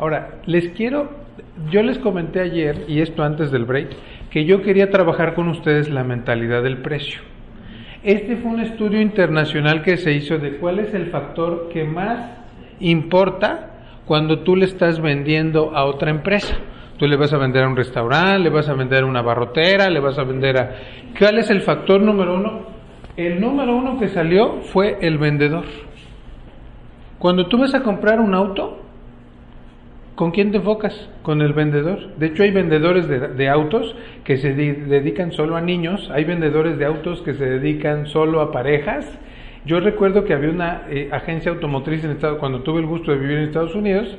Ahora, les quiero, yo les comenté ayer, y esto antes del break, que yo quería trabajar con ustedes la mentalidad del precio. Este fue un estudio internacional que se hizo de cuál es el factor que más importa cuando tú le estás vendiendo a otra empresa. Tú le vas a vender a un restaurante, le vas a vender a una barrotera, le vas a vender a... ¿Cuál es el factor número uno? El número uno que salió fue el vendedor. Cuando tú vas a comprar un auto, ¿con quién te enfocas? Con el vendedor. De hecho, hay vendedores de, autos que se dedican solo a niños, hay vendedores de autos que se dedican solo a parejas. Yo recuerdo que había una eh, agencia automotriz en Estados cuando tuve el gusto de vivir en Estados Unidos,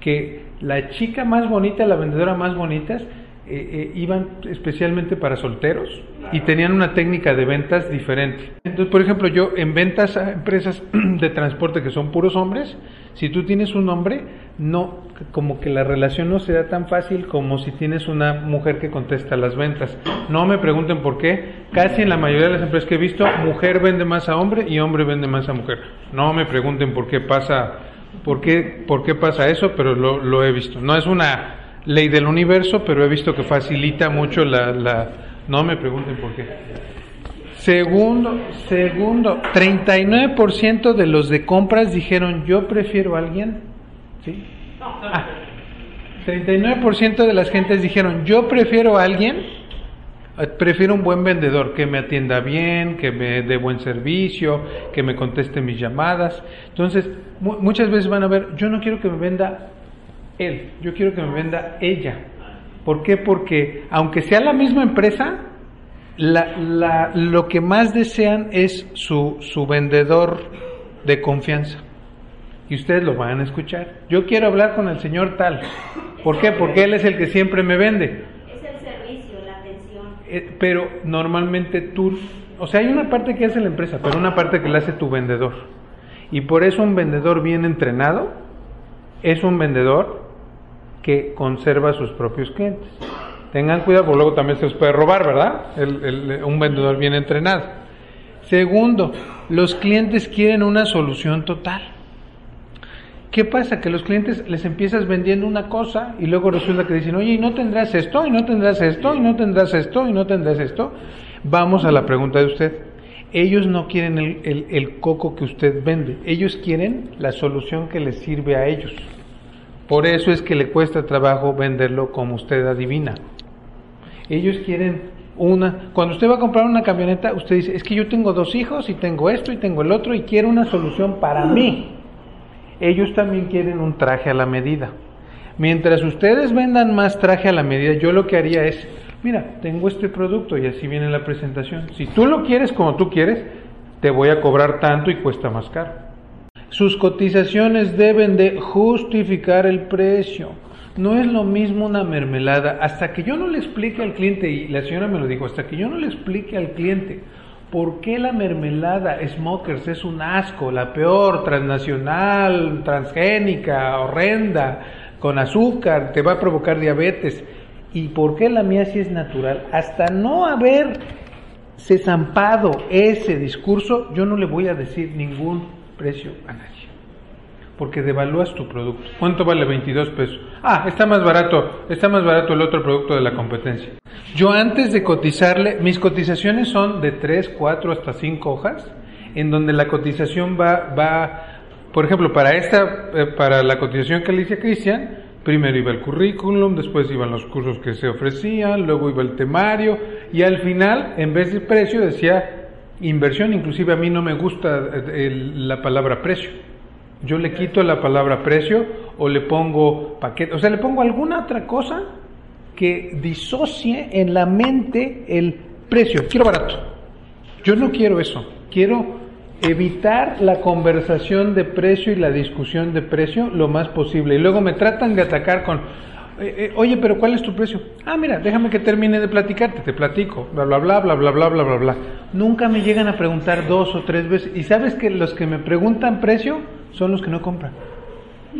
que la chica más bonita, la vendedora más bonita, eh, eh, iban especialmente para solteros y tenían una técnica de ventas diferente. Entonces, por ejemplo, yo en ventas a empresas de transporte que son puros hombres, si tú tienes un hombre, no, como que la relación no será tan fácil como si tienes una mujer que contesta las ventas. No me pregunten por qué. Casi en la mayoría de las empresas que he visto, mujer vende más a hombre y hombre vende más a mujer. No me pregunten por qué pasa por qué, por qué pasa eso, pero lo, lo, he visto. No es una ley del universo, pero he visto que facilita mucho la... no me pregunten por qué. Segundo, segundo, 39% de los de compras dijeron yo prefiero a alguien. ¿Sí? Ah, 39% de las gentes dijeron yo prefiero a alguien Prefiero un buen vendedor que me atienda bien, que me dé buen servicio, que me conteste mis llamadas. Entonces, muchas veces van a ver, yo no quiero que me venda él, yo quiero que me venda ella. ¿Por qué? Porque aunque sea la misma empresa, la, lo que más desean es su, su vendedor de confianza. Y ustedes lo van a escuchar. Yo quiero hablar con el señor tal. ¿Por qué? Porque él es el que siempre me vende. Eh, pero normalmente tú, o sea, hay una parte que hace la empresa, pero una parte que la hace tu vendedor. Y por eso un vendedor bien entrenado es un vendedor que conserva a sus propios clientes. Tengan cuidado, porque luego también se los puede robar, ¿verdad? un vendedor bien entrenado. Segundo, los clientes quieren una solución total. ¿Qué pasa? Que los clientes les empiezas vendiendo una cosa y luego resulta que dicen, oye, ¿y no tendrás esto? ¿Y no tendrás esto? ¿Y no tendrás esto? ¿Y no tendrás esto? Vamos a la pregunta de usted. Ellos no quieren el, el coco que usted vende, ellos quieren la solución que les sirve a ellos. Por eso es que le cuesta trabajo venderlo como usted adivina. Ellos quieren una, cuando usted va a comprar una camioneta, usted dice, es que yo tengo dos hijos y tengo esto y tengo el otro y quiero una solución para mí ellos también quieren un traje a la medida. Mientras ustedes vendan más traje a la medida, yo lo que haría es, mira, tengo este producto y así viene la presentación. Si tú lo quieres como tú quieres, te voy a cobrar tanto y cuesta más caro. Sus cotizaciones deben de justificar el precio. No es lo mismo una mermelada. Hasta que yo no le explique al cliente, y la señora me lo dijo, hasta que yo no le explique al cliente ¿Por qué la mermelada Smokers es un asco, la peor, transnacional, transgénica, horrenda, con azúcar, te va a provocar diabetes? ¿Y por qué la mía es natural? Hasta no haber se zampado ese discurso, yo no le voy a decir ningún precio a nadie porque devalúas tu producto. ¿Cuánto vale 22 pesos? Ah, está más barato, está más barato el otro producto de la competencia. Yo antes de cotizarle, mis cotizaciones son de 3, 4 hasta 5 hojas, en donde la cotización va, va por ejemplo, para esta, eh, para la cotización que le hice a Cristian, primero iba el currículum, después iban los cursos que se ofrecían, luego iba el temario, y al final, en vez de precio, decía inversión, inclusive a mí no me gusta eh, la palabra precio yo le quito la palabra precio o le pongo paquete, o sea, le pongo alguna otra cosa que disocie en la mente el precio. Quiero barato. Yo no quiero eso. Quiero evitar la conversación de precio y la discusión de precio lo más posible. Y luego me tratan de atacar con, eh, eh, oye, pero ¿cuál es tu precio? Ah, mira, déjame que termine de platicarte, te platico, bla, bla, bla, bla, bla, bla, bla, bla, bla. Nunca me llegan a preguntar dos o tres veces. Y sabes que los que me preguntan precio son los que no compran.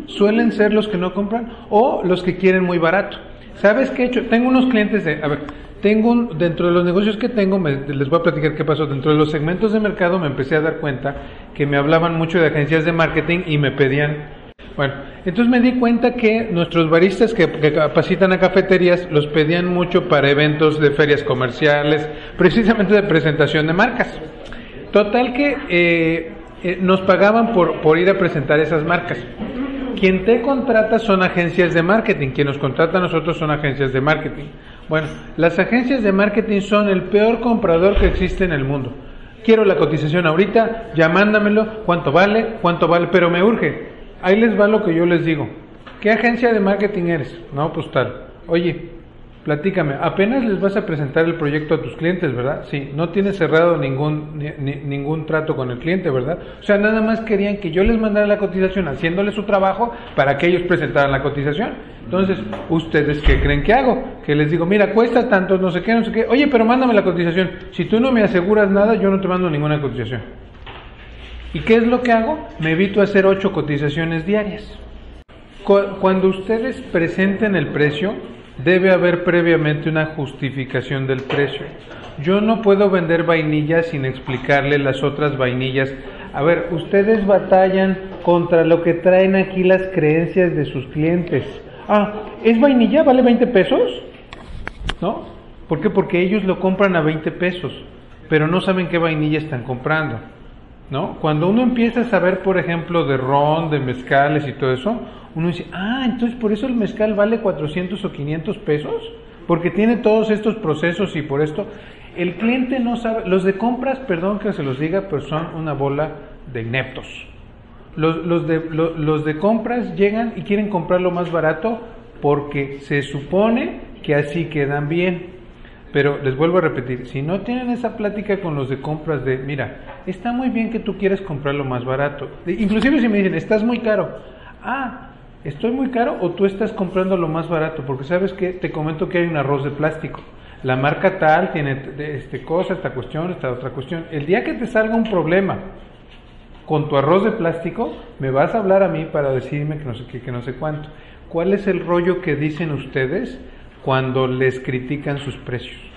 Suelen ser los que no compran o los que quieren muy barato. ¿Sabes qué he hecho? Tengo unos clientes de, a ver, tengo un, dentro de los negocios que tengo, les voy a platicar qué pasó. Dentro de los segmentos de mercado me empecé a dar cuenta que me hablaban mucho de agencias de marketing y me pedían Bueno, entonces me di cuenta que nuestros baristas que, capacitan a cafeterías los pedían mucho para eventos de ferias comerciales, precisamente de presentación de marcas. Total que eh, eh, nos pagaban por, por ir a presentar esas marcas. Quien te contrata son agencias de marketing, quien nos contrata a nosotros son agencias de marketing. Bueno, las agencias de marketing son el peor comprador que existe en el mundo. Quiero la cotización ahorita, ya mándamelo, cuánto vale, cuánto vale, pero me urge. Ahí les va lo que yo les digo. ¿Qué agencia de marketing eres? No, pues tal. Oye, platícame, apenas les vas a presentar el proyecto a tus clientes, ¿verdad? Sí, no tienes cerrado ningún, ningún trato con el cliente, ¿verdad? O sea, nada más querían que yo les mandara la cotización haciéndole su trabajo para que ellos presentaran la cotización. Entonces, ¿ustedes qué creen que hago? Que les digo, mira, cuesta tanto, no sé qué, no sé qué. Oye, pero mándame la cotización. Si tú no me aseguras nada, yo no te mando ninguna cotización. ¿Y qué es lo que hago? Me evito hacer ocho cotizaciones diarias. Cuando ustedes presenten el precio, debe haber previamente una justificación del precio. Yo no puedo vender vainillas sin explicarle las otras vainillas. A ver, ustedes batallan contra lo que traen aquí las creencias de sus clientes. Ah, ¿es vainilla? ¿Vale 20 pesos? ¿No? ¿Por qué? Porque ellos lo compran a 20 pesos, pero no saben qué vainilla están comprando. ¿No? Cuando uno empieza a saber, por ejemplo, de ron, de mezcales y todo eso, uno dice, ah, entonces por eso el mezcal vale 400 o 500 pesos, porque tiene todos estos procesos y por esto, el cliente no sabe, los de compras, perdón que se los diga, pero son una bola de ineptos. Los, los, de, los de compras llegan y quieren comprar lo más barato porque se supone que así quedan bien. Pero les vuelvo a repetir, si no tienen esa plática con los de compras de, mira, está muy bien que tú quieres comprar lo más barato. Inclusive si me dicen, estás muy caro. Ah, ¿estoy muy caro o tú estás comprando lo más barato? Porque sabes que te comento que hay un arroz de plástico. La marca tal tiene este cosa, esta cuestión, esta otra cuestión. El día que te salga un problema con tu arroz de plástico, me vas a hablar a mí para decirme que no sé qué, que no sé cuánto. ¿Cuál es el rollo que dicen ustedes? Cuando les critican sus precios.